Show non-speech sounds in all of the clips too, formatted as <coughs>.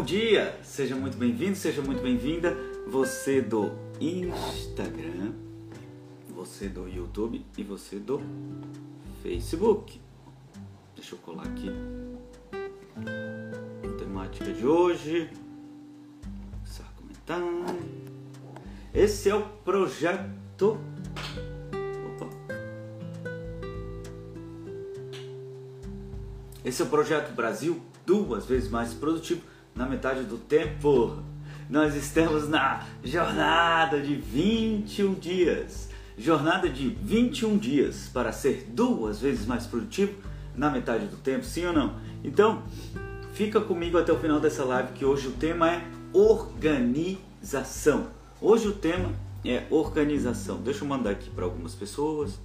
Bom dia, seja muito bem-vindo, seja muito bem-vinda. Você do Instagram, você do YouTube e você do Facebook. Deixa eu colar aqui a temática de hoje. Começar a comentar. Esse é o projeto. Opa. Esse é o projeto Brasil duas vezes mais produtivo na metade do tempo. Nós estamos na jornada de 21 dias. Jornada de 21 dias para ser duas vezes mais produtivo na metade do tempo, sim ou não? Então, fica comigo até o final dessa live que hoje o tema é organização. Hoje o tema é organização. Deixa eu mandar aqui para algumas pessoas.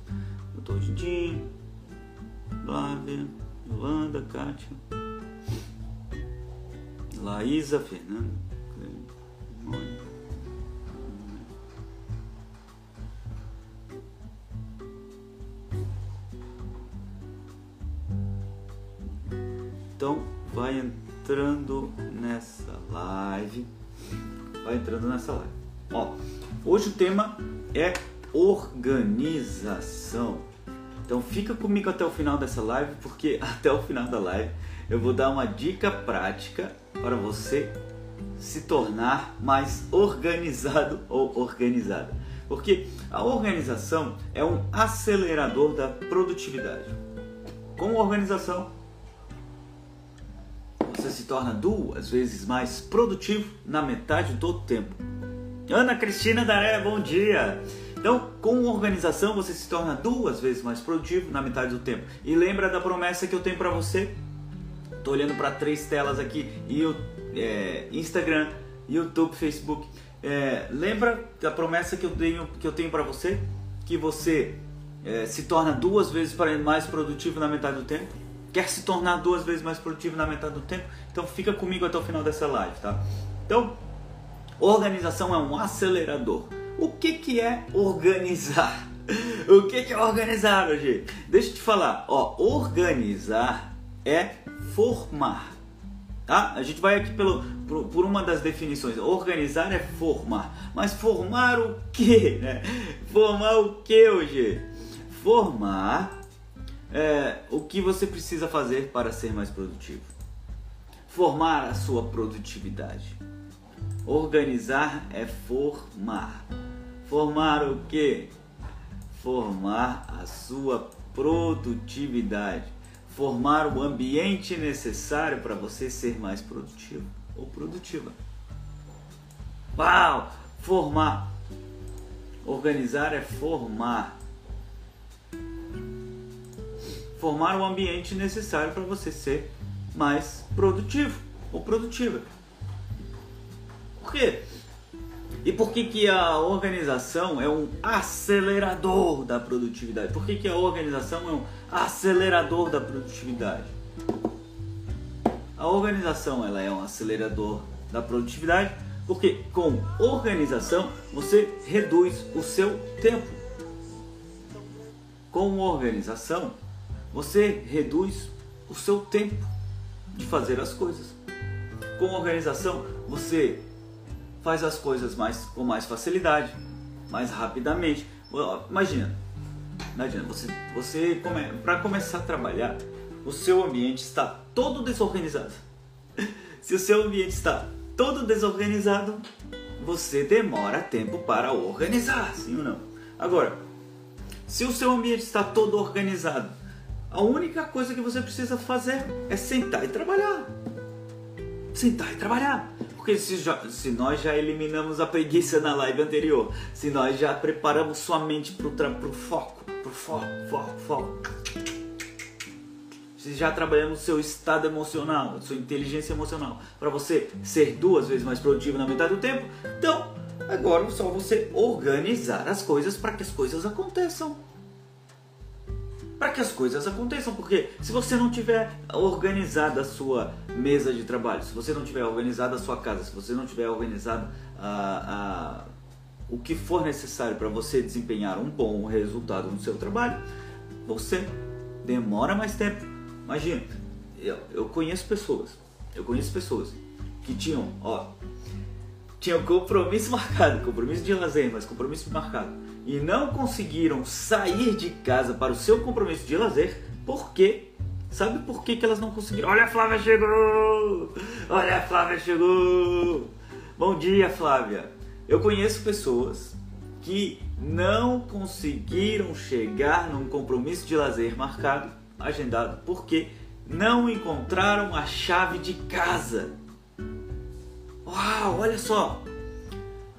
Doutor Dindim, Flávia, Yolanda, Kátia. Laísa, Fernanda. Então, vai entrando nessa live. Vai entrando nessa live. Ó, hoje o tema é organização. Então fica comigo até o final dessa live, porque <laughs> até o final da live eu vou dar uma dica prática para você se tornar mais organizado <laughs> ou organizada. Porque a organização é um acelerador da produtividade. Com organização, você se torna duas vezes mais produtivo na metade do tempo. Ana Cristina Daré, bom dia! Então, com organização, você se torna duas vezes mais produtivo na metade do tempo. E lembra da promessa que eu tenho para você? Tô olhando para três telas aqui: é, Instagram, YouTube, Facebook. É, lembra da promessa que eu tenho que eu tenho para você? Que você é, se torna duas vezes mais produtivo na metade do tempo? Quer se tornar duas vezes mais produtivo na metade do tempo? Então fica comigo até o final dessa live, tá? Então, organização é um acelerador. O que, que é organizar? <laughs> O que, que é organizar, hoje? Deixa eu te falar, ó, organizar é formar. Tá? A gente vai aqui pelo, por, por, uma das definições. Organizar é formar. Mas formar o que? Né? Formar o que hoje? Formar é, o que você precisa fazer para ser mais produtivo. Formar a sua produtividade. Organizar é formar. Formar o que? Formar a sua produtividade formar o ambiente necessário para você ser mais produtivo ou produtiva. Uau! Formar. Organizar é formar. Formar o ambiente necessário para você ser mais produtivo ou produtiva. Por quê? E por que, que a organização é um acelerador da produtividade? Por que, que a organização é um acelerador da produtividade? A organização ela é um acelerador da produtividade porque com organização você reduz o seu tempo. Com organização você reduz o seu tempo de fazer as coisas. Com organização você faz as coisas mais, com mais facilidade, mais rapidamente. Imagina, imagina você, você come, para começar a trabalhar, o seu ambiente está todo desorganizado. <laughs> Se o seu ambiente está todo desorganizado, você demora tempo para organizar, sim ou não? Agora, se o seu ambiente está todo organizado, a única coisa que você precisa fazer é sentar e trabalhar. Sentar e trabalhar. Porque se, já, se, nós já eliminamos a preguiça na live anterior, se nós já preparamos sua mente para o foco, para o foco, foco, foco. Se já trabalhamos seu estado emocional, sua inteligência emocional, para você ser duas vezes mais produtivo na metade do tempo, então agora é só você organizar as coisas para que as coisas aconteçam para que as coisas aconteçam, porque se você não tiver organizada a sua mesa de trabalho, se você não tiver organizada a sua casa, se você não tiver organizado a, a, o que for necessário para você desempenhar um bom resultado no seu trabalho, você demora mais tempo. Imagina, eu, eu conheço pessoas, eu conheço pessoas que tinham, ó, tinham compromisso marcado, compromisso de lazer, mas compromisso marcado, e não conseguiram sair de casa para o seu compromisso de lazer, porque sabe por que, que elas não conseguiram? Olha a Flávia chegou! Olha a Flávia chegou! Bom dia, Flávia. Eu conheço pessoas que não conseguiram chegar num compromisso de lazer marcado, agendado, porque não encontraram a chave de casa. Uau, olha só.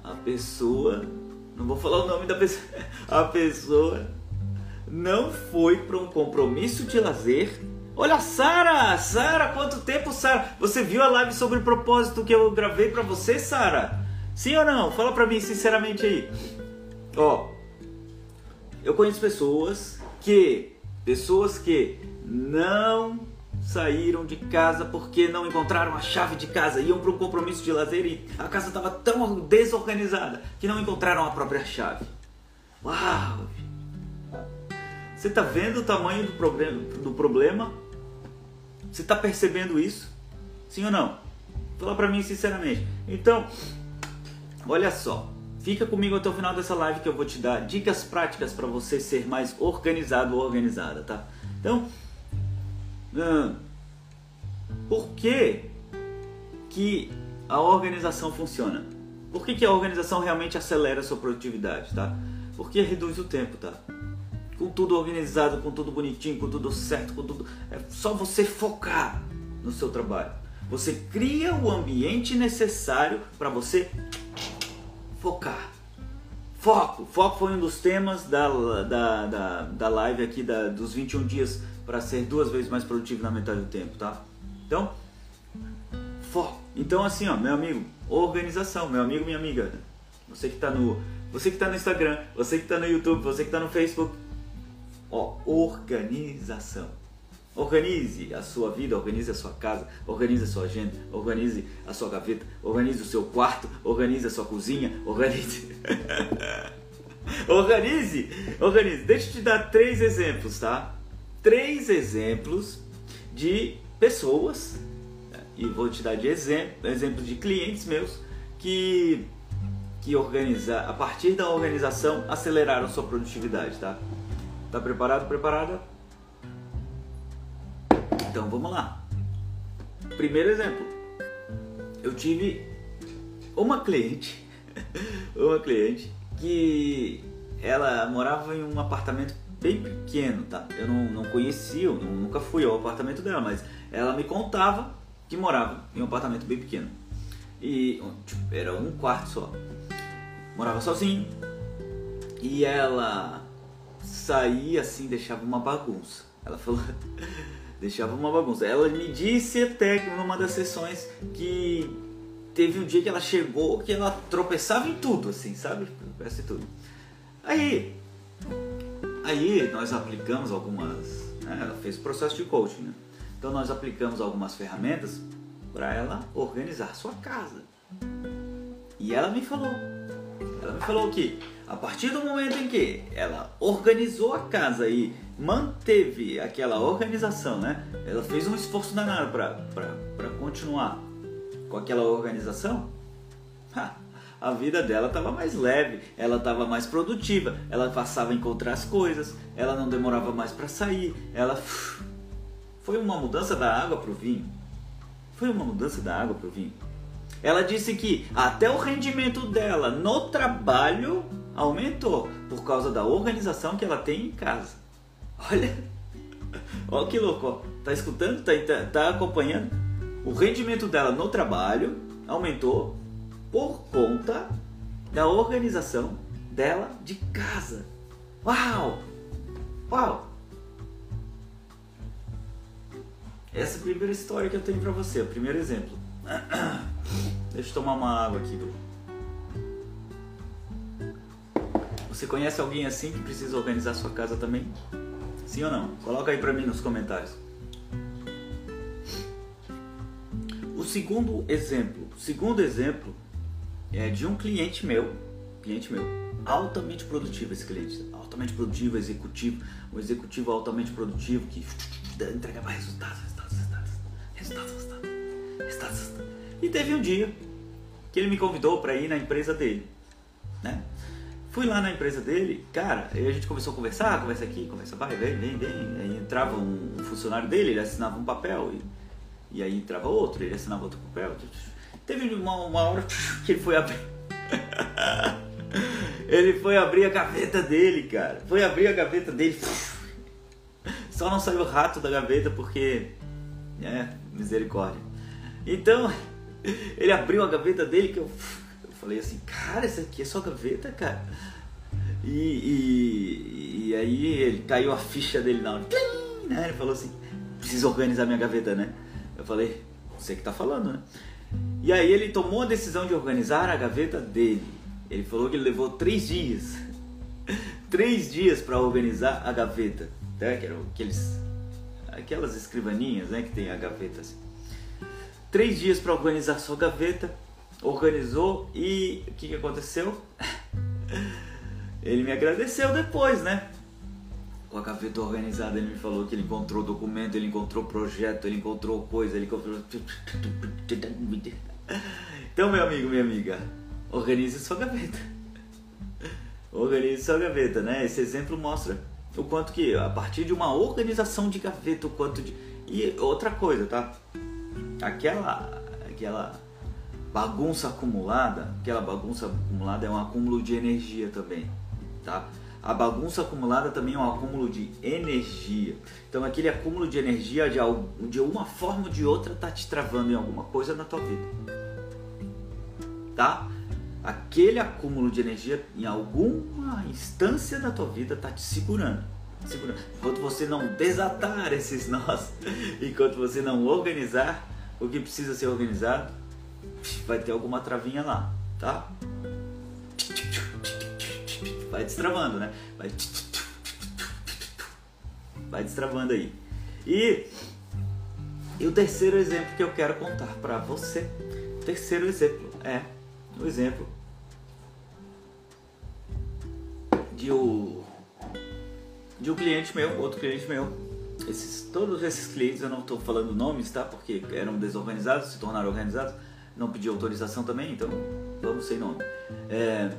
A pessoa, não vou falar o nome da pessoa, <laughs> a pessoa não foi para um compromisso de lazer. Olha, Sara! Sara, quanto tempo, Sara? Você viu a live sobre o propósito que eu gravei para você, Sara? Sim ou não? Fala para mim sinceramente aí. Ó, eu conheço pessoas que pessoas que não saíram de casa porque não encontraram a chave de casa, iam para um compromisso de lazer e a casa estava tão desorganizada que não encontraram a própria chave. Uau! Você está vendo o tamanho do problema, do problema? Você está percebendo isso? Sim ou não? Fala para mim sinceramente. Então, olha só. Fica comigo até o final dessa live que eu vou te dar dicas práticas para você ser mais organizado ou organizada, tá? Então, hum, por que, que a organização funciona? Por que, que a organização realmente acelera a sua produtividade, tá? Porque reduz o tempo, tá? Com tudo organizado, com tudo bonitinho, com tudo certo, com tudo. É só você focar no seu trabalho. Você cria o ambiente necessário para você focar. Foco. Foco foi um dos temas da, da, da, da live aqui da, dos 21 dias para ser duas vezes mais produtivo na metade do tempo, tá? Então, foco. Então assim, ó, meu amigo, organização, meu amigo, minha amiga. Você que está no, você que está no Instagram, você que está no YouTube, você que está no Facebook, ó, organização. Organize a sua vida, organize a sua casa, organize a sua agenda, organize a sua gaveta, organize o seu quarto, organize a sua cozinha, organize. <laughs> organize! Organize! Deixa eu te dar três exemplos, tá? Três exemplos de pessoas, né? e vou te dar de exemplo, exemplos de clientes meus que, que organiza, a partir da organização aceleraram sua produtividade, tá? Tá preparado? Preparada? Então vamos lá. Primeiro exemplo. Eu tive uma cliente, <laughs> uma cliente que ela morava em um apartamento bem pequeno, tá? Eu não, não conhecia, eu nunca fui ao apartamento dela, mas ela me contava que morava em um apartamento bem pequeno. E tipo, era um quarto só. Morava sozinho. E ela saía assim, deixava uma bagunça. Ela falou, <laughs> deixava uma bagunça. Ela me disse até que numa das sessões que teve um dia que ela chegou que ela tropeçava em tudo, assim, sabe? Tropeça em tudo. Aí, aí nós aplicamos algumas, né? ela fez o processo de coaching, né? Então nós aplicamos algumas ferramentas para ela organizar sua casa. E ela me falou, ela me falou que a partir do momento em que ela organizou a casa e manteve aquela organização, né? Ela fez um esforço danado para continuar com aquela organização. Ha, a vida dela estava mais leve, ela estava mais produtiva, ela passava a encontrar as coisas, ela não demorava mais para sair, ela <sighs> foi uma mudança da água para o vinho. Foi uma mudança da água para o vinho. Ela disse que até o rendimento dela no trabalho aumentou por causa da organização que ela tem em casa. Olha, <laughs> olha que louco, tá escutando? Tá, tá, tá acompanhando? O rendimento dela no trabalho aumentou por conta da organização dela de casa. Uau! Uau! Essa é a primeira história que eu tenho para você, o primeiro exemplo. <coughs> Deixa eu tomar uma água aqui, Bruno. Você conhece alguém assim que precisa organizar sua casa também? Sim ou não? Coloca aí pra mim nos comentários. O segundo exemplo, segundo exemplo é de um cliente meu, cliente meu, altamente produtivo esse cliente, altamente produtivo, executivo, um executivo altamente produtivo que entrega mais resultados, resultados, resultados, resultados, resultados, resultados. E teve um dia que ele me convidou para ir na empresa dele, né? Fui lá na empresa dele, cara, a gente começou a conversar, conversa aqui, conversa vai, vem, vem, vem. Aí entrava um funcionário dele, ele assinava um papel, e, e aí entrava outro, ele assinava outro papel. Teve uma, uma hora que ele foi abrir. <laughs> ele foi abrir a gaveta dele, cara. Foi abrir a gaveta dele. Só não saiu o rato da gaveta porque. É, misericórdia. Então, ele abriu a gaveta dele que eu, eu falei assim, cara, essa aqui é sua gaveta, cara. E, e, e aí ele caiu a ficha dele na hora. Né? Ele falou assim, preciso organizar minha gaveta, né? Eu falei, você que tá falando, né? E aí ele tomou a decisão de organizar a gaveta dele. Ele falou que ele levou três dias. <laughs> três dias para organizar a gaveta. Né? Que eram aqueles, aquelas escrivaninhas né? que tem a gaveta assim. Três dias para organizar sua gaveta. Organizou e o que, que aconteceu? <laughs> ele me agradeceu depois, né? Com a gaveta organizada, ele me falou que ele encontrou documento, ele encontrou projeto, ele encontrou coisa, ele encontrou. Então, meu amigo, minha amiga, organize sua gaveta. Organize sua gaveta, né? Esse exemplo mostra o quanto que, a partir de uma organização de gaveta, o quanto de. E outra coisa, tá? Aquela. aquela bagunça acumulada, aquela bagunça acumulada é um acúmulo de energia também, tá? A bagunça acumulada também é um acúmulo de energia. Então aquele acúmulo de energia de, de uma forma ou de outra tá te travando em alguma coisa na tua vida. Tá? Aquele acúmulo de energia em alguma instância da tua vida tá te segurando. segurando. Enquanto você não desatar esses <laughs> nós, enquanto você não organizar o que precisa ser organizado, vai ter alguma travinha lá, tá? Vai destravando, né? Vai, vai destravando aí. E, e o terceiro exemplo que eu quero contar para você, terceiro exemplo é o exemplo de o de um cliente meu, outro cliente meu. Esses, todos esses clientes, eu não estou falando nomes, tá? Porque eram desorganizados, se tornaram organizados, não pedi autorização também, então vamos sem nome. É,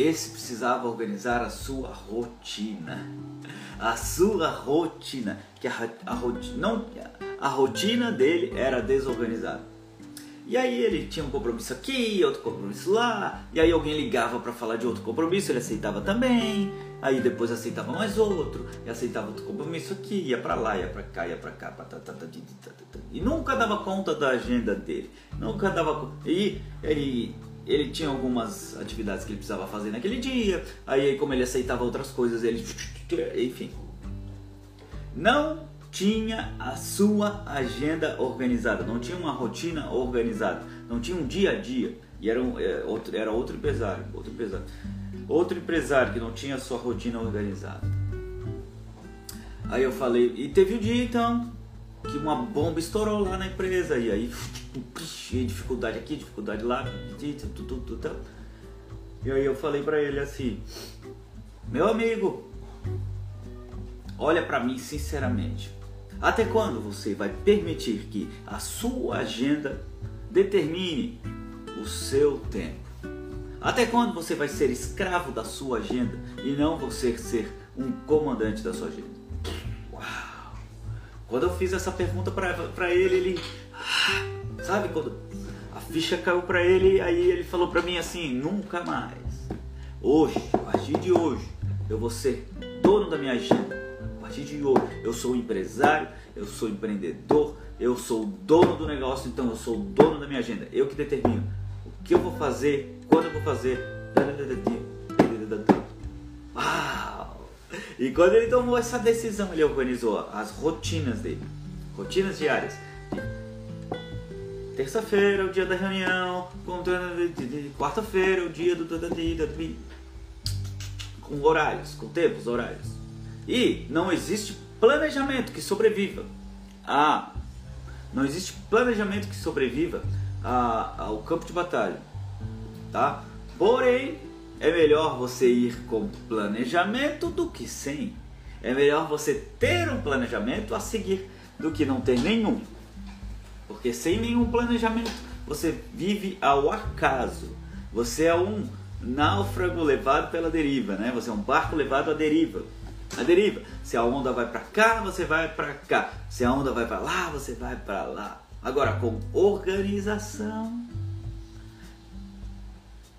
esse precisava organizar a sua rotina. A sua rotina, que a, a rotina, não, a rotina dele era desorganizada. E aí ele tinha um compromisso aqui, outro compromisso lá, e aí alguém ligava para falar de outro compromisso, ele aceitava também, aí depois aceitava mais outro, e aceitava outro compromisso aqui, ia para lá, ia para cá, ia para cá, e nunca dava conta da agenda dele, nunca dava e, e ele tinha algumas atividades que ele precisava fazer naquele dia, aí como ele aceitava outras coisas, ele. Enfim. Não tinha a sua agenda organizada, não tinha uma rotina organizada, não tinha um dia a dia. E era, um, é, outro, era outro empresário, outro empresário. Outro empresário que não tinha a sua rotina organizada. Aí eu falei, e teve um dia então que uma bomba estourou lá na empresa, e aí dificuldade aqui, dificuldade lá. E aí eu falei para ele assim, meu amigo, olha para mim sinceramente. Até quando você vai permitir que a sua agenda determine o seu tempo? Até quando você vai ser escravo da sua agenda e não você ser um comandante da sua agenda? Quando eu fiz essa pergunta para ele, ele Sabe quando a ficha caiu para ele, aí ele falou para mim assim: nunca mais. Hoje, a partir de hoje, eu vou ser dono da minha agenda. A partir de hoje, eu sou empresário, eu sou empreendedor, eu sou dono do negócio, então eu sou dono da minha agenda. Eu que determino o que eu vou fazer, quando eu vou fazer. E quando ele tomou essa decisão, ele organizou as rotinas dele, rotinas diárias Terça-feira, o dia da reunião. Quarta-feira, o dia do. Com horários, com tempos, horários. E não existe planejamento que sobreviva a. Não existe planejamento que sobreviva ao campo de batalha. Tá? Porém, é melhor você ir com planejamento do que sem. É melhor você ter um planejamento a seguir do que não ter nenhum. Porque sem nenhum planejamento você vive ao acaso. Você é um náufrago levado pela deriva, né? Você é um barco levado à deriva. A deriva. Se a onda vai para cá, você vai para cá. Se a onda vai para lá, você vai para lá. Agora com organização.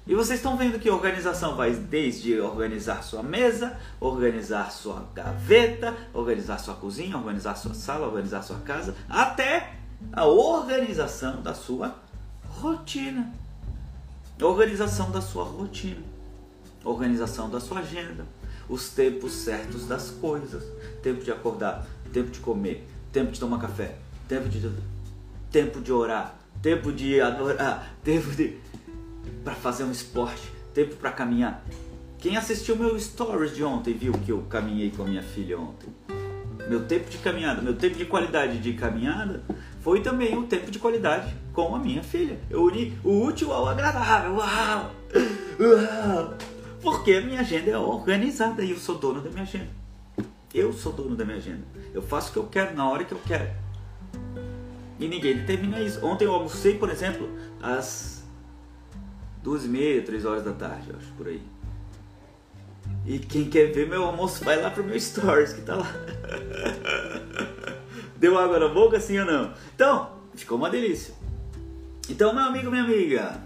E vocês estão vendo que organização vai desde organizar sua mesa, organizar sua gaveta, organizar sua cozinha, organizar sua sala, organizar sua casa, até a organização da sua rotina. Organização da sua rotina. Organização da sua agenda. Os tempos certos das coisas. Tempo de acordar, tempo de comer, tempo de tomar café, tempo de tempo de orar, tempo de adorar, <laughs> tempo de para fazer um esporte, tempo para caminhar. Quem assistiu meu stories de ontem viu que eu caminhei com a minha filha ontem. Meu tempo de caminhada, meu tempo de qualidade de caminhada foi também o tempo de qualidade com a minha filha. Eu uni o útil ao agradável. Uau! Uau! Porque a minha agenda é organizada e eu sou dono da minha agenda. Eu sou dono da minha agenda. Eu faço o que eu quero na hora que eu quero. E ninguém determina isso. Ontem eu almocei, por exemplo, às duas e meia, três horas da tarde, acho, por aí. E quem quer ver meu almoço vai lá pro meu stories que tá lá. <laughs> Deu água na boca, sim ou não? Então, ficou uma delícia. Então, meu amigo, minha amiga,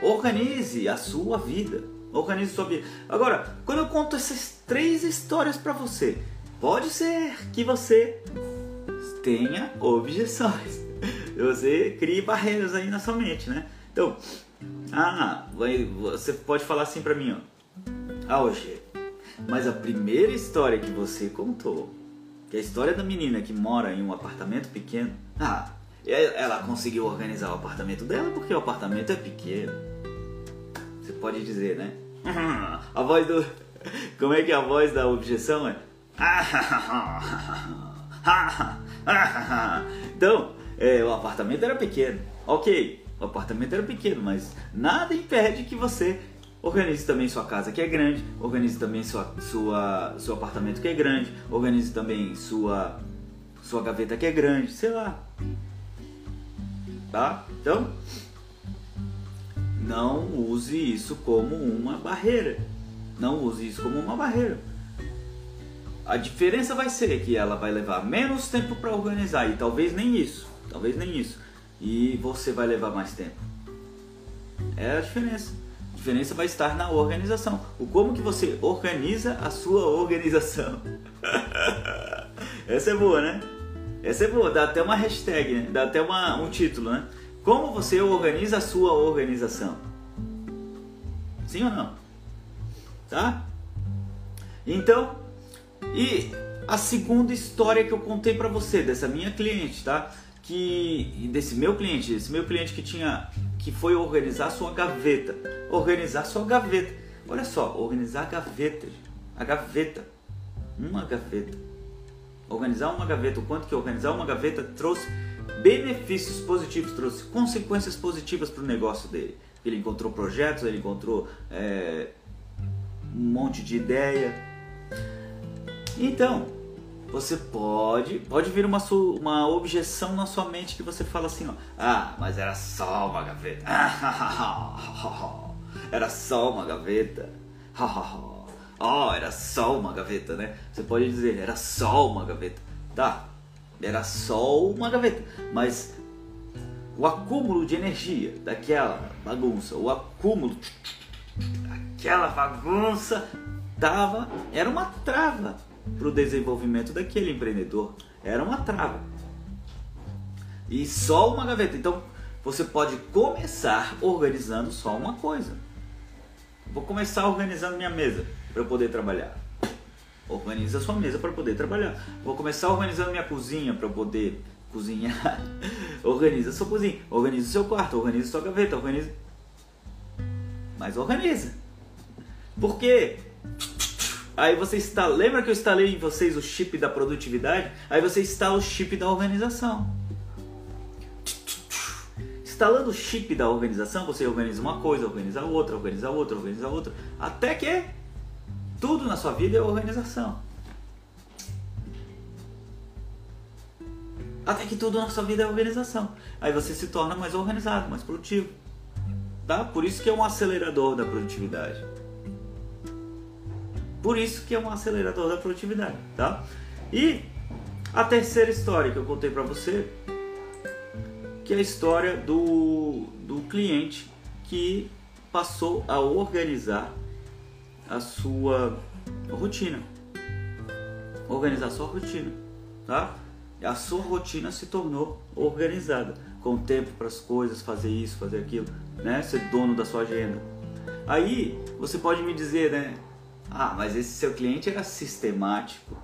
organize a sua vida. Organize a sua vida. Agora, quando eu conto essas três histórias para você, pode ser que você tenha objeções. <laughs> Você crie barreiras aí na sua mente, né? Então, ah, você pode falar assim para mim, ó. Ah, hoje, mas a primeira história que você contou que é a história da menina que mora em um apartamento pequeno. Ah, ela conseguiu organizar o apartamento dela porque o apartamento é pequeno. Você pode dizer, né? <laughs> A voz do. Como é que é a voz da objeção é? <laughs> Então, é, o apartamento era pequeno. Ok, o apartamento era pequeno, mas nada impede que você Organize também sua casa que é grande, organize também sua, sua, seu apartamento que é grande, organize também sua, sua gaveta que é grande, sei lá. Tá? Então, não use isso como uma barreira. Não use isso como uma barreira. A diferença vai ser que ela vai levar menos tempo para organizar e talvez nem isso, talvez nem isso. E você vai levar mais tempo. É a diferença diferença vai estar na organização. O como que você organiza a sua organização. <laughs> Essa é boa, né? Essa é boa, dá até uma hashtag, né? dá até uma, um título, né? Como você organiza a sua organização? Sim ou não? Tá? Então, e a segunda história que eu contei para você dessa minha cliente, tá? Que desse meu cliente, esse meu cliente que tinha que foi organizar sua gaveta. Organizar sua gaveta. Olha só, organizar a gaveta. A gaveta. Uma gaveta. Organizar uma gaveta. O quanto que organizar uma gaveta trouxe benefícios positivos, trouxe consequências positivas para o negócio dele. Ele encontrou projetos, ele encontrou é, um monte de ideia. Então, você pode pode vir uma, uma objeção na sua mente que você fala assim, ó, ah, mas era só uma gaveta. <laughs> era só uma gaveta. <laughs> oh, era só uma gaveta, né? Você pode dizer, era só uma gaveta. Tá, era só uma gaveta, mas o acúmulo de energia daquela bagunça, o acúmulo daquela bagunça tava, era uma trava para o desenvolvimento daquele empreendedor. Era uma trava. E só uma gaveta. Então você pode começar organizando só uma coisa. Vou começar organizando minha mesa para poder trabalhar. Organiza sua mesa para poder trabalhar. Vou começar organizando minha cozinha para poder cozinhar. <laughs> organiza sua cozinha, organiza seu quarto, organiza sua gaveta, organiza. Mas organiza. Por quê? Aí você está, lembra que eu instalei em vocês o chip da produtividade? Aí você instala o chip da organização. Instalando o chip da organização, você organiza uma coisa, organiza outra, organiza outra, organiza outra, até que tudo na sua vida é organização. Até que tudo na sua vida é organização. Aí você se torna mais organizado, mais produtivo. Tá? Por isso que é um acelerador da produtividade. Por isso que é um acelerador da produtividade, tá? E a terceira história que eu contei para você, que é a história do, do cliente que passou a organizar a sua rotina. Organizar a sua rotina, tá? A sua rotina se tornou organizada, com tempo para as coisas, fazer isso, fazer aquilo, né? Ser dono da sua agenda. Aí você pode me dizer, né? Ah, mas esse seu cliente era sistemático.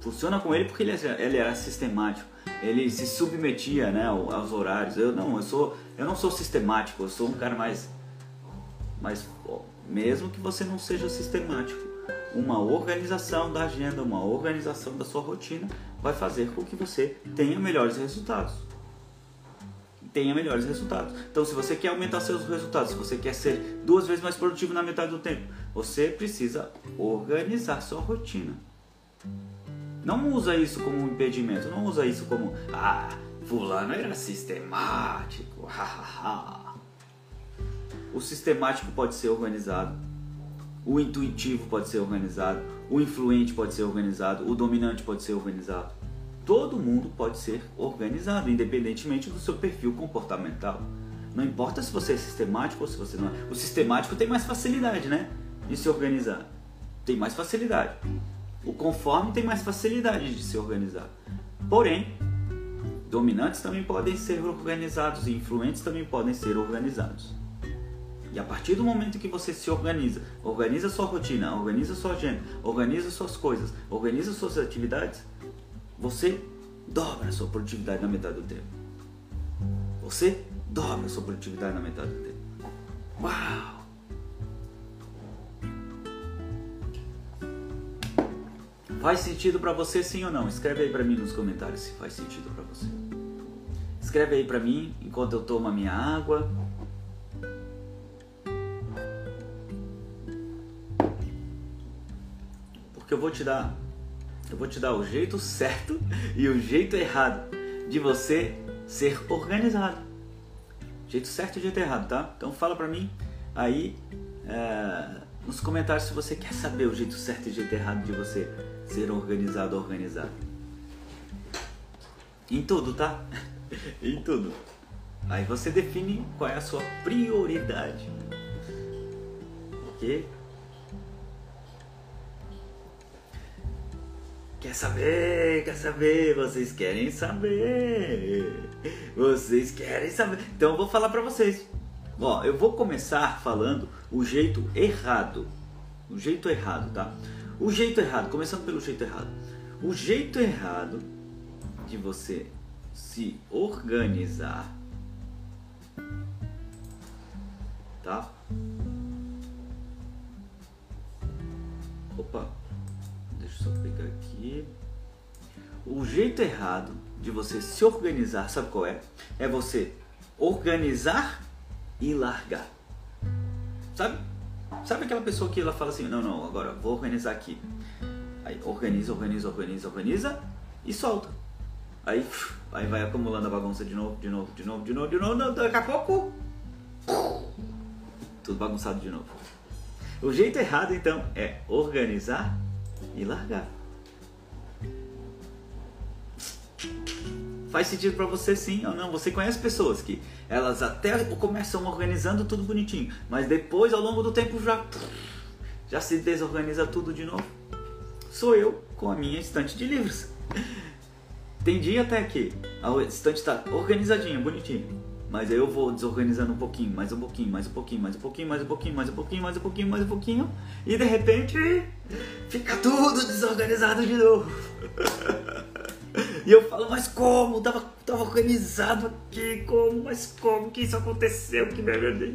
Funciona com ele porque ele, ele era sistemático. Ele se submetia, né, aos horários. Eu não, eu sou, eu não sou sistemático. Eu sou um cara mais, mais, mesmo que você não seja sistemático, uma organização da agenda, uma organização da sua rotina vai fazer com que você tenha melhores resultados tenha melhores resultados. Então, se você quer aumentar seus resultados, se você quer ser duas vezes mais produtivo na metade do tempo, você precisa organizar sua rotina. Não usa isso como um impedimento, não usa isso como ah, fulano era sistemático. o sistemático pode ser organizado, o intuitivo pode ser organizado, o influente pode ser organizado, o dominante pode ser organizado todo mundo pode ser organizado, independentemente do seu perfil comportamental. Não importa se você é sistemático ou se você não é. O sistemático tem mais facilidade, né? De se organizar. Tem mais facilidade. O conforme tem mais facilidade de se organizar. Porém, dominantes também podem ser organizados e influentes também podem ser organizados. E a partir do momento que você se organiza, organiza sua rotina, organiza sua agenda, organiza suas coisas, organiza suas atividades, você dobra a sua produtividade na metade do tempo. Você dobra a sua produtividade na metade do tempo. Uau! Faz sentido para você sim ou não? Escreve aí para mim nos comentários se faz sentido para você. Escreve aí para mim enquanto eu tomo a minha água. Porque eu vou te dar eu vou te dar o jeito certo e o jeito errado de você ser organizado. Jeito certo e jeito errado, tá? Então fala pra mim aí é, nos comentários se você quer saber o jeito certo e o jeito errado de você ser organizado organizado. Em tudo, tá? <laughs> em tudo. Aí você define qual é a sua prioridade. Ok? Quer saber? Quer saber? Vocês querem saber? Vocês querem saber? Então eu vou falar para vocês. Ó, eu vou começar falando o jeito errado. O jeito errado, tá? O jeito errado, começando pelo jeito errado. O jeito errado de você se organizar, tá? Opa, deixa eu só pegar aqui. O jeito errado de você se organizar, sabe qual é? É você organizar e largar. Sabe? Sabe aquela pessoa que ela fala assim: não, não, agora vou organizar aqui. Aí organiza, organiza, organiza, organiza e solta. Aí, aí vai acumulando a bagunça de novo, de novo, de novo, de novo, de novo. Daqui a pouco, tudo bagunçado de novo. O jeito errado então é organizar e largar. Faz sentido para você sim ou não? Você conhece pessoas que elas até começam organizando tudo bonitinho, mas depois ao longo do tempo já já se desorganiza tudo de novo. Sou eu com a minha estante de livros. Tem dia até que a estante está organizadinha, bonitinha. Mas aí eu vou desorganizando um pouquinho, mais um pouquinho, mais um pouquinho, mais um pouquinho, mais um pouquinho, mais um pouquinho, mais um pouquinho, mais um pouquinho. E de repente fica tudo desorganizado de novo. <laughs> E eu falo, mas como? Tava, tava organizado aqui, como? Mas como que isso aconteceu? Que merda.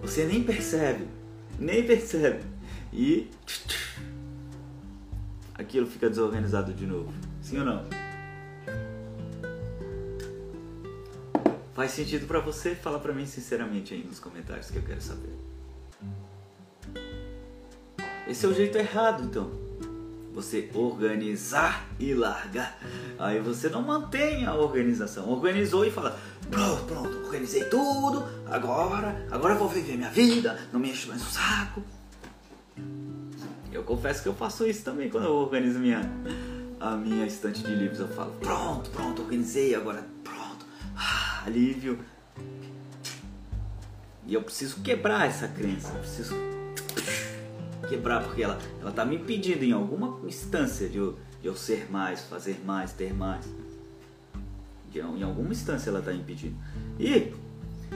Você nem percebe, nem percebe. E aquilo fica desorganizado de novo. Sim ou não? Faz sentido para você? Fala para mim sinceramente aí nos comentários que eu quero saber. Esse é o jeito errado, então você organizar e largar. Aí você não mantém a organização. Organizou e fala: pronto, pronto, organizei tudo, agora, agora eu vou viver minha vida, não me enche mais o saco. Eu confesso que eu faço isso também quando eu organizo minha, a minha estante de livros. Eu falo: pronto, pronto, organizei, agora pronto, ah, alívio. E eu preciso quebrar essa crença, eu preciso quebrar, porque ela, ela tá me impedindo em alguma instância de eu, de eu ser mais, fazer mais, ter mais. De, em alguma instância ela tá impedindo. E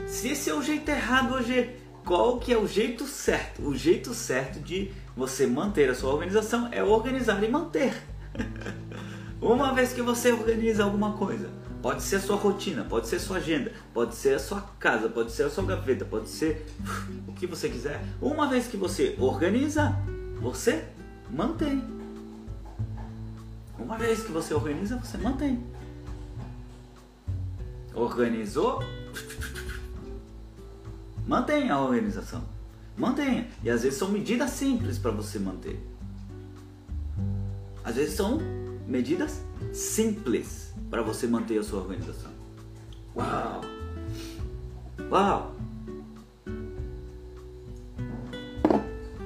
se esse é o jeito errado hoje, qual que é o jeito certo? O jeito certo de você manter a sua organização é organizar e manter. <laughs> Uma vez que você organiza alguma coisa, Pode ser a sua rotina, pode ser a sua agenda, pode ser a sua casa, pode ser a sua gaveta, pode ser <laughs> o que você quiser. Uma vez que você organiza, você mantém. Uma vez que você organiza, você mantém. Organizou? <laughs> Mantenha a organização. Mantenha. E às vezes são medidas simples para você manter. Às vezes são medidas simples para você manter a sua organização. Uau! Uau!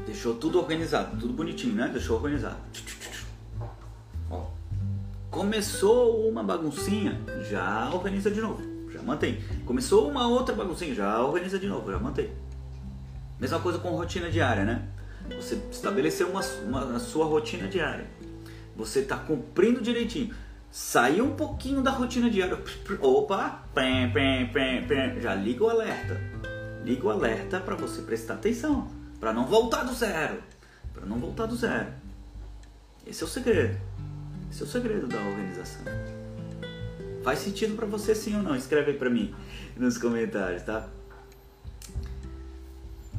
Deixou tudo organizado, tudo bonitinho, né? Deixou organizado. Ó. Começou uma baguncinha, já organiza de novo, já mantém. Começou uma outra baguncinha, já organiza de novo, já mantém. Mesma coisa com rotina diária, né? Você estabeleceu uma, uma, a sua rotina diária. Você está cumprindo direitinho sair um pouquinho da rotina diária. <laughs> Opa, já liga o alerta. Liga o alerta para você prestar atenção, para não voltar do zero, para não voltar do zero. Esse é o segredo. Esse é o segredo da organização. Faz sentido para você sim ou não? Escreve aí para mim nos comentários, tá?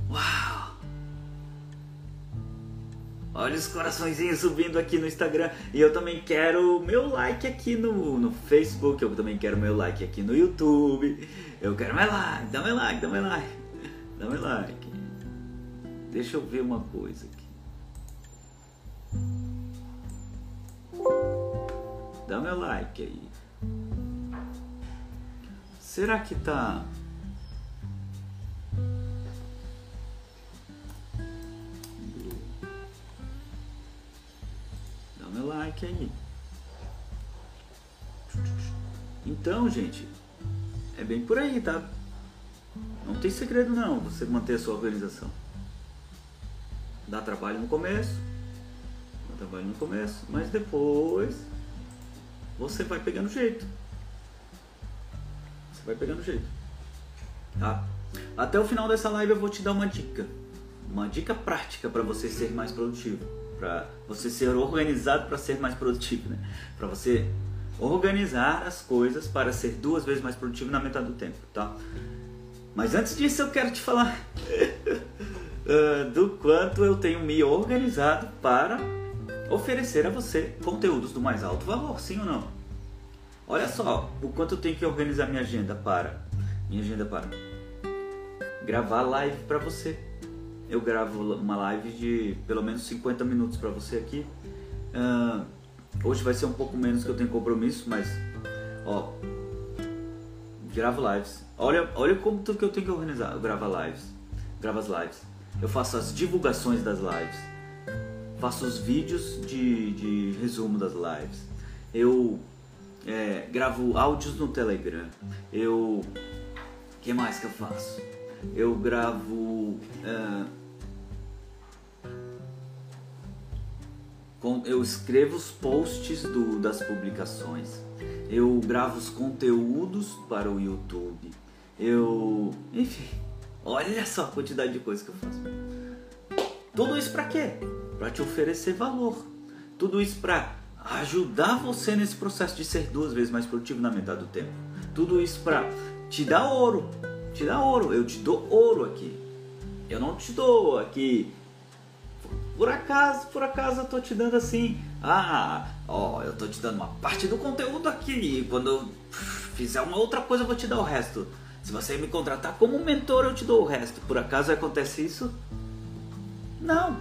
Uau! Olha os coraçõezinhos subindo aqui no Instagram. E eu também quero meu like aqui no, no Facebook. Eu também quero meu like aqui no YouTube. Eu quero meu like. Dá meu like, dá meu like. Dá meu like. Deixa eu ver uma coisa aqui. Dá meu like aí. Será que tá meu like aí. Então, gente, é bem por aí, tá? Não tem segredo não, você manter a sua organização. Dá trabalho no começo, dá trabalho no começo, mas depois você vai pegando jeito. Você vai pegando jeito. Tá? Até o final dessa live eu vou te dar uma dica. Uma dica prática para você ser mais produtivo para você ser organizado para ser mais produtivo, né? Para você organizar as coisas para ser duas vezes mais produtivo na metade do tempo, tá? Mas antes disso eu quero te falar uh, <laughs> do quanto eu tenho me organizado para oferecer a você conteúdos do mais alto valor, sim ou não? Olha só o quanto eu tenho que organizar minha agenda para minha agenda para gravar live para você eu gravo uma live de pelo menos 50 minutos para você aqui. Uh, hoje vai ser um pouco menos que eu tenho compromisso, mas ó, gravo lives. Olha, olha como tudo que eu tenho que organizar. Eu gravo lives, gravo as lives. Eu faço as divulgações das lives, faço os vídeos de, de resumo das lives. Eu é, gravo áudios no Telegram. Eu, que mais que eu faço? Eu gravo uh, eu escrevo os posts do, das publicações, eu gravo os conteúdos para o YouTube, eu. Enfim, olha só a quantidade de coisas que eu faço. Tudo isso para quê? Para te oferecer valor. Tudo isso para ajudar você nesse processo de ser duas vezes mais produtivo na metade do tempo. Tudo isso para te dar ouro. Te dar ouro. Eu te dou ouro aqui. Eu não te dou aqui por acaso, por acaso eu tô te dando assim, ah, ó, eu tô te dando uma parte do conteúdo aqui quando eu fizer uma outra coisa eu vou te dar o resto. Se você me contratar como mentor eu te dou o resto. Por acaso acontece isso? Não.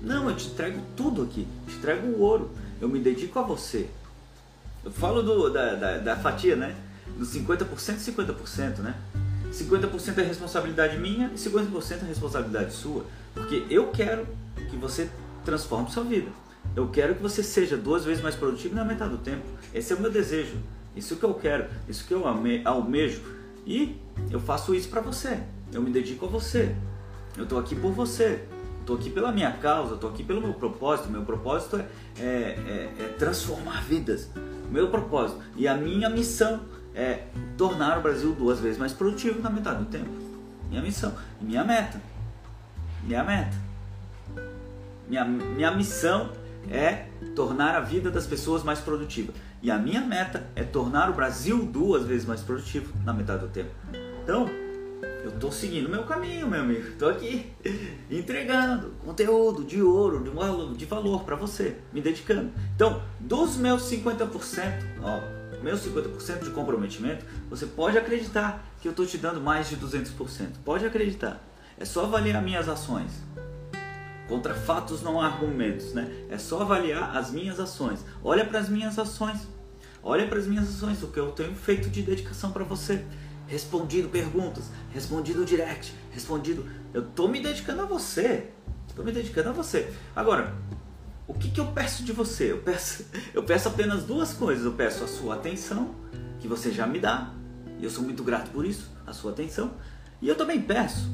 Não, eu te entrego tudo aqui. Te entrego o ouro. Eu me dedico a você. Eu falo do, da, da, da fatia, né? Dos 50% e 50%, né? 50% é responsabilidade minha e 50% é responsabilidade sua. Porque eu quero que você transforme sua vida. Eu quero que você seja duas vezes mais produtivo na metade do tempo. Esse é o meu desejo. Isso que eu quero. Isso que eu almejo. E eu faço isso para você. Eu me dedico a você. Eu estou aqui por você. Estou aqui pela minha causa. Estou aqui pelo meu propósito. Meu propósito é, é, é, é transformar vidas. Meu propósito. E a minha missão é tornar o Brasil duas vezes mais produtivo na metade do tempo. Minha missão. Minha meta. Minha meta. Minha, minha missão é tornar a vida das pessoas mais produtiva. E a minha meta é tornar o Brasil duas vezes mais produtivo na metade do tempo. Então, eu estou seguindo meu caminho, meu amigo. Estou aqui <laughs> entregando conteúdo de ouro, de valor, de valor para você, me dedicando. Então, dos meus 50%, ó, meus 50% de comprometimento, você pode acreditar que eu estou te dando mais de 200%. Pode acreditar. É só avaliar minhas ações. Contra fatos não há argumentos, né? É só avaliar as minhas ações. Olha para as minhas ações. Olha para as minhas ações, o que eu tenho feito de dedicação para você. Respondido perguntas, respondido direct, respondido. Eu tô me dedicando a você. Tô me dedicando a você. Agora, o que, que eu peço de você? Eu peço, eu peço apenas duas coisas. Eu peço a sua atenção, que você já me dá. E eu sou muito grato por isso, a sua atenção. E eu também peço.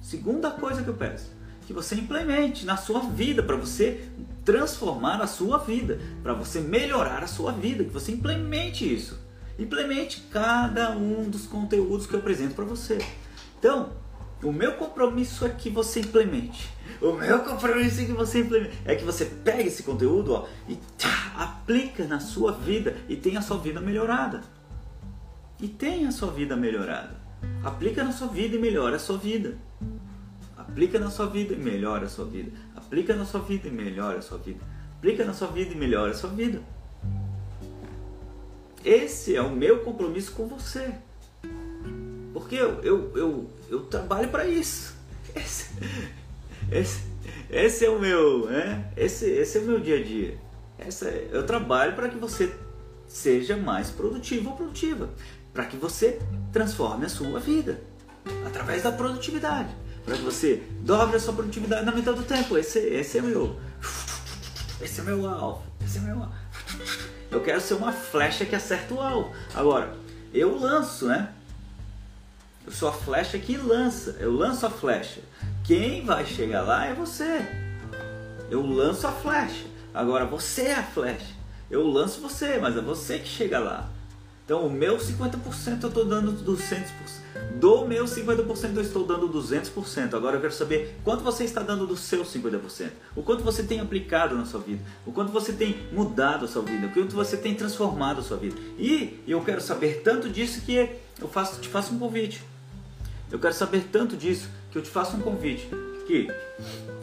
Segunda coisa que eu peço que você implemente na sua vida, para você transformar a sua vida, para você melhorar a sua vida, que você implemente isso. Implemente cada um dos conteúdos que eu apresento para você. Então, o meu compromisso é que você implemente. O meu compromisso é que você implemente. É que você pegue esse conteúdo ó, e tá, aplica na sua vida e tenha a sua vida melhorada. E tenha a sua vida melhorada. Aplica na sua vida e melhora a sua vida. Aplica na sua vida e melhora a sua vida. Aplica na sua vida e melhora a sua vida. Aplica na sua vida e melhora a sua vida. Esse é o meu compromisso com você. Porque eu, eu, eu, eu trabalho para isso. Esse, esse, esse é o meu, né? Esse, esse é o meu dia a dia. Essa, eu trabalho para que você seja mais produtivo ou produtiva. Para que você transforme a sua vida através da produtividade para que você dobre a sua produtividade na metade do tempo. Esse, esse é meu. Esse é meu alvo. Esse é meu alvo. Eu quero ser uma flecha que acerta o alvo. Agora, eu lanço, né? Eu sou a flecha que lança. Eu lanço a flecha. Quem vai chegar lá é você. Eu lanço a flecha. Agora você é a flecha. Eu lanço você, mas é você que chega lá. Então o meu 50% eu estou dando 200%. Do meu 50% eu estou dando 200%. Agora eu quero saber quanto você está dando do seu 50%. O quanto você tem aplicado na sua vida. O quanto você tem mudado a sua vida. O quanto você tem transformado a sua vida. E eu quero saber tanto disso que eu faço, te faço um convite. Eu quero saber tanto disso que eu te faço um convite. Que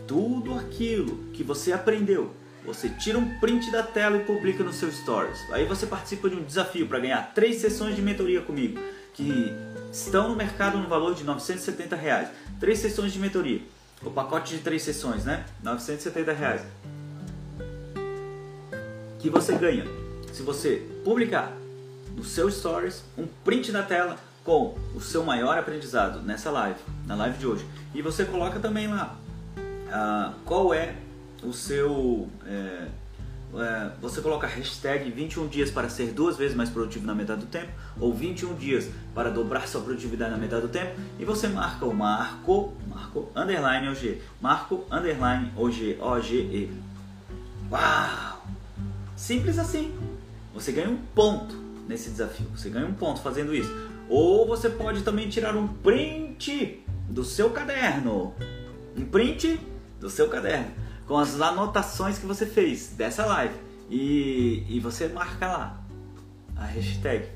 tudo aquilo que você aprendeu você tira um print da tela e publica no seu Stories. Aí você participa de um desafio para ganhar três sessões de mentoria comigo, que estão no mercado no valor de 970 reais. Três sessões de mentoria. O pacote de três sessões, né? 970 reais. Que você ganha se você publicar no seu Stories um print da tela com o seu maior aprendizado nessa live, na live de hoje. E você coloca também lá uh, qual é o seu. É, é, você coloca hashtag 21 dias para ser duas vezes mais produtivo na metade do tempo, ou 21 dias para dobrar sua produtividade na metade do tempo, e você marca o Marco, Marco underline OG, Marco underline OG, OGE. Uau! Simples assim. Você ganha um ponto nesse desafio. Você ganha um ponto fazendo isso. Ou você pode também tirar um print do seu caderno. Um print do seu caderno com as anotações que você fez dessa live. E, e você marca lá a hashtag.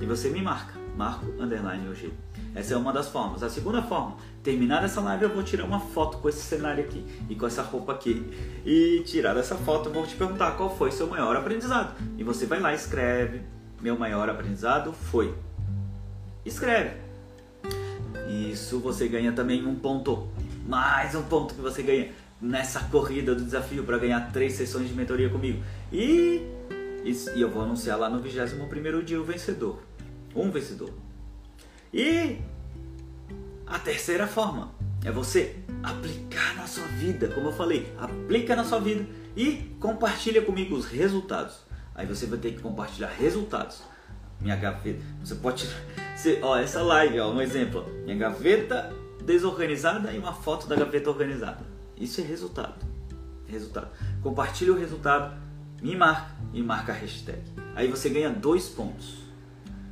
E você me marca, marco underline hoje. Essa é uma das formas. A segunda forma, terminar essa live eu vou tirar uma foto com esse cenário aqui e com essa roupa aqui. E tirar essa foto eu vou te perguntar qual foi seu maior aprendizado. E você vai lá e escreve: Meu maior aprendizado foi. Escreve. Isso você ganha também um ponto. Mais um ponto que você ganha nessa corrida do desafio para ganhar três sessões de mentoria comigo. E, e, e eu vou anunciar lá no 21 dia o vencedor. Um vencedor. E a terceira forma é você aplicar na sua vida, como eu falei, aplica na sua vida e compartilha comigo os resultados. Aí você vai ter que compartilhar resultados. Minha gaveta, você pode, ó, essa live, ó, um exemplo, minha gaveta desorganizada e uma foto da gaveta organizada. Isso é resultado. Resultado. Compartilha o resultado, me marca e marca a hashtag. Aí você ganha dois pontos.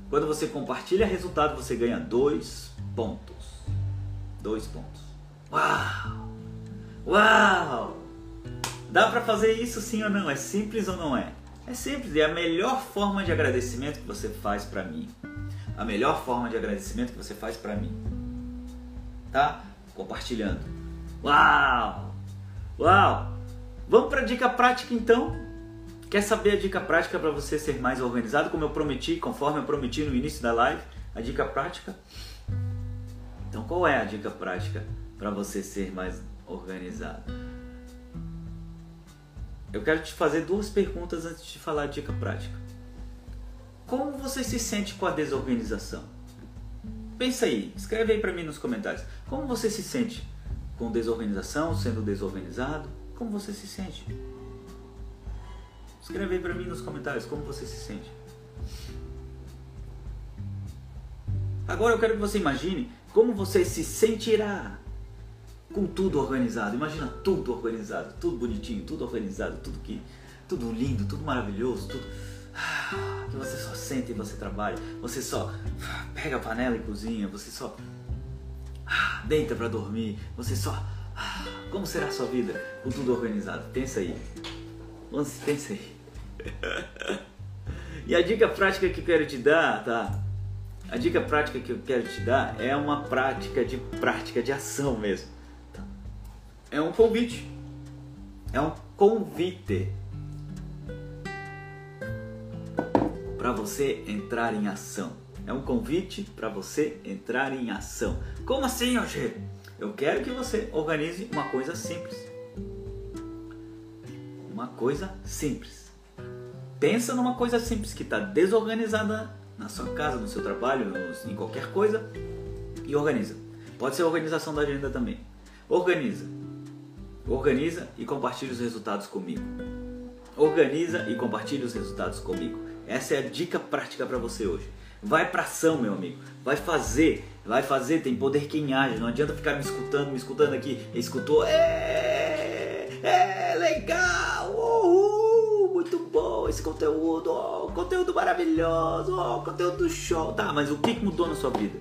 Quando você compartilha resultado, você ganha dois pontos. Dois pontos. Uau! Uau! Dá para fazer isso sim ou não? É simples ou não é? É simples, é a melhor forma de agradecimento que você faz para mim. A melhor forma de agradecimento que você faz para mim. Tá? Compartilhando. Uau! Uau! Vamos para a dica prática então? Quer saber a dica prática para você ser mais organizado, como eu prometi, conforme eu prometi no início da live? A dica prática? Então, qual é a dica prática para você ser mais organizado? Eu quero te fazer duas perguntas antes de falar a dica prática. Como você se sente com a desorganização? Pensa aí, escreve aí para mim nos comentários. Como você se sente com desorganização, sendo desorganizado? Como você se sente? Escreve aí para mim nos comentários como você se sente. Agora eu quero que você imagine como você se sentirá com tudo organizado? Imagina tudo organizado, tudo bonitinho, tudo organizado, tudo que, tudo lindo, tudo maravilhoso, tudo que você só sente e você trabalha, você só pega a panela e cozinha, você só ah, deita para dormir, você só ah, como será a sua vida com tudo organizado? Pensa aí, pensa aí. <laughs> e a dica prática que eu quero te dar, tá? A dica prática que eu quero te dar é uma prática de prática de ação mesmo. É um convite. É um convite para você entrar em ação. É um convite para você entrar em ação. Como assim, Roger? Eu quero que você organize uma coisa simples. Uma coisa simples. Pensa numa coisa simples que está desorganizada na sua casa, no seu trabalho, em qualquer coisa e organiza. Pode ser a organização da agenda também. Organiza. Organiza e compartilha os resultados comigo. Organiza e compartilha os resultados comigo. Essa é a dica prática para você hoje. Vai para ação, meu amigo. Vai fazer. Vai fazer. Tem poder quem age. Não adianta ficar me escutando, me escutando aqui. Escutou? É, é legal. Uhul, muito bom esse conteúdo. Oh, conteúdo maravilhoso. Oh, conteúdo show. Tá, mas o que mudou na sua vida?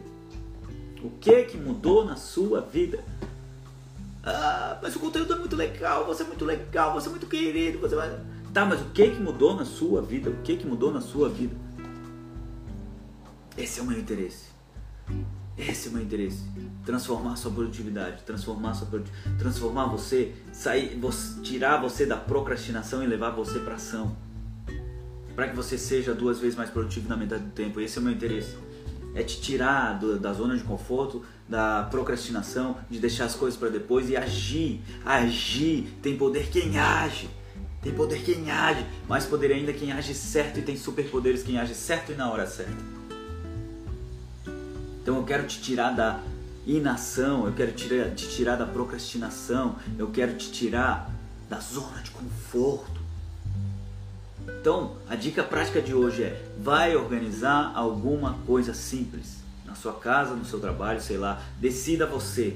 O que que mudou na sua vida? Ah, mas o conteúdo é muito legal, você é muito legal, você é muito querido, você vai. Tá, mas o que que mudou na sua vida? O que que mudou na sua vida? Esse é o meu interesse. Esse é o meu interesse. Transformar sua produtividade, transformar sua transformar você, sair, tirar você da procrastinação e levar você para ação. Para que você seja duas vezes mais produtivo na metade do tempo. Esse é o meu interesse é te tirar do, da zona de conforto, da procrastinação, de deixar as coisas para depois e agir. Agir. Tem poder quem age. Tem poder quem age. Mais poder ainda quem age certo e tem superpoderes quem age certo e na hora certa. Então eu quero te tirar da inação, eu quero te tirar da procrastinação, eu quero te tirar da zona de conforto. Então, a dica prática de hoje é: vai organizar alguma coisa simples na sua casa, no seu trabalho, sei lá, decida você.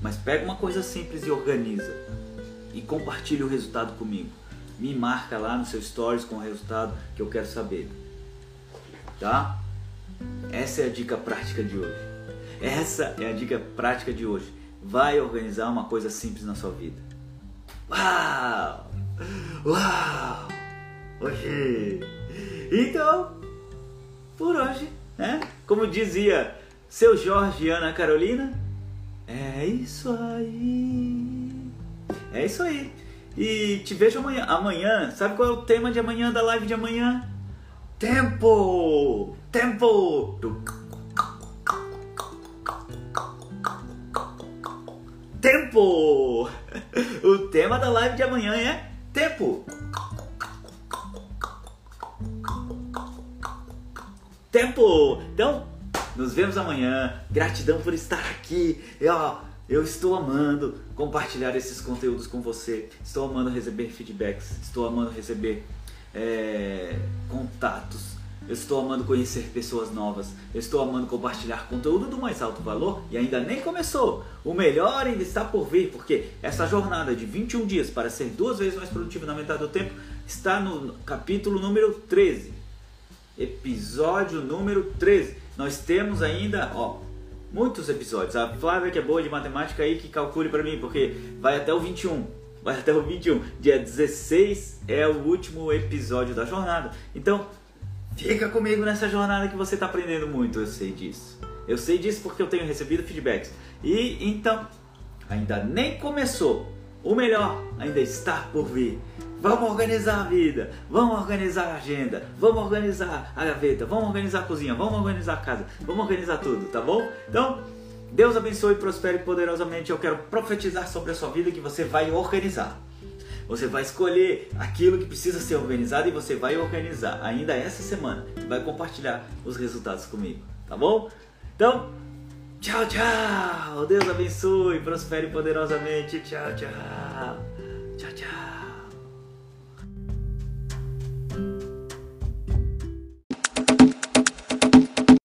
Mas pega uma coisa simples e organiza e compartilhe o resultado comigo. Me marca lá no seu stories com o resultado que eu quero saber. Tá? Essa é a dica prática de hoje. Essa é a dica prática de hoje. Vai organizar uma coisa simples na sua vida. Uau! Uau! Hoje. Então, por hoje, né? Como dizia seu Jorge e Ana Carolina, é isso aí. É isso aí. E te vejo amanhã. Amanhã, sabe qual é o tema de amanhã, da live de amanhã? Tempo! Tempo! Tempo! <laughs> o tema da live de amanhã é tempo. Tempo! Então, nos vemos amanhã. Gratidão por estar aqui. E, ó, eu estou amando compartilhar esses conteúdos com você. Estou amando receber feedbacks. Estou amando receber é, contatos. Eu estou amando conhecer pessoas novas. Eu estou amando compartilhar conteúdo do mais alto valor e ainda nem começou. O melhor ainda está por vir, porque essa jornada de 21 dias para ser duas vezes mais produtivo na metade do tempo está no capítulo número 13. Episódio número 13. Nós temos ainda, ó, muitos episódios. A Flávia, que é boa de matemática aí, que calcule para mim, porque vai até o 21. Vai até o 21. Dia 16 é o último episódio da jornada. Então, fica comigo nessa jornada que você está aprendendo muito. Eu sei disso. Eu sei disso porque eu tenho recebido feedbacks. E então, ainda nem começou. O melhor ainda está por vir. Vamos organizar a vida, vamos organizar a agenda, vamos organizar a gaveta, vamos organizar a cozinha, vamos organizar a casa, vamos organizar tudo, tá bom? Então, Deus abençoe e prospere poderosamente. Eu quero profetizar sobre a sua vida que você vai organizar. Você vai escolher aquilo que precisa ser organizado e você vai organizar ainda essa semana. Vai compartilhar os resultados comigo, tá bom? Então, tchau, tchau. Deus abençoe, prospere poderosamente. Tchau, tchau.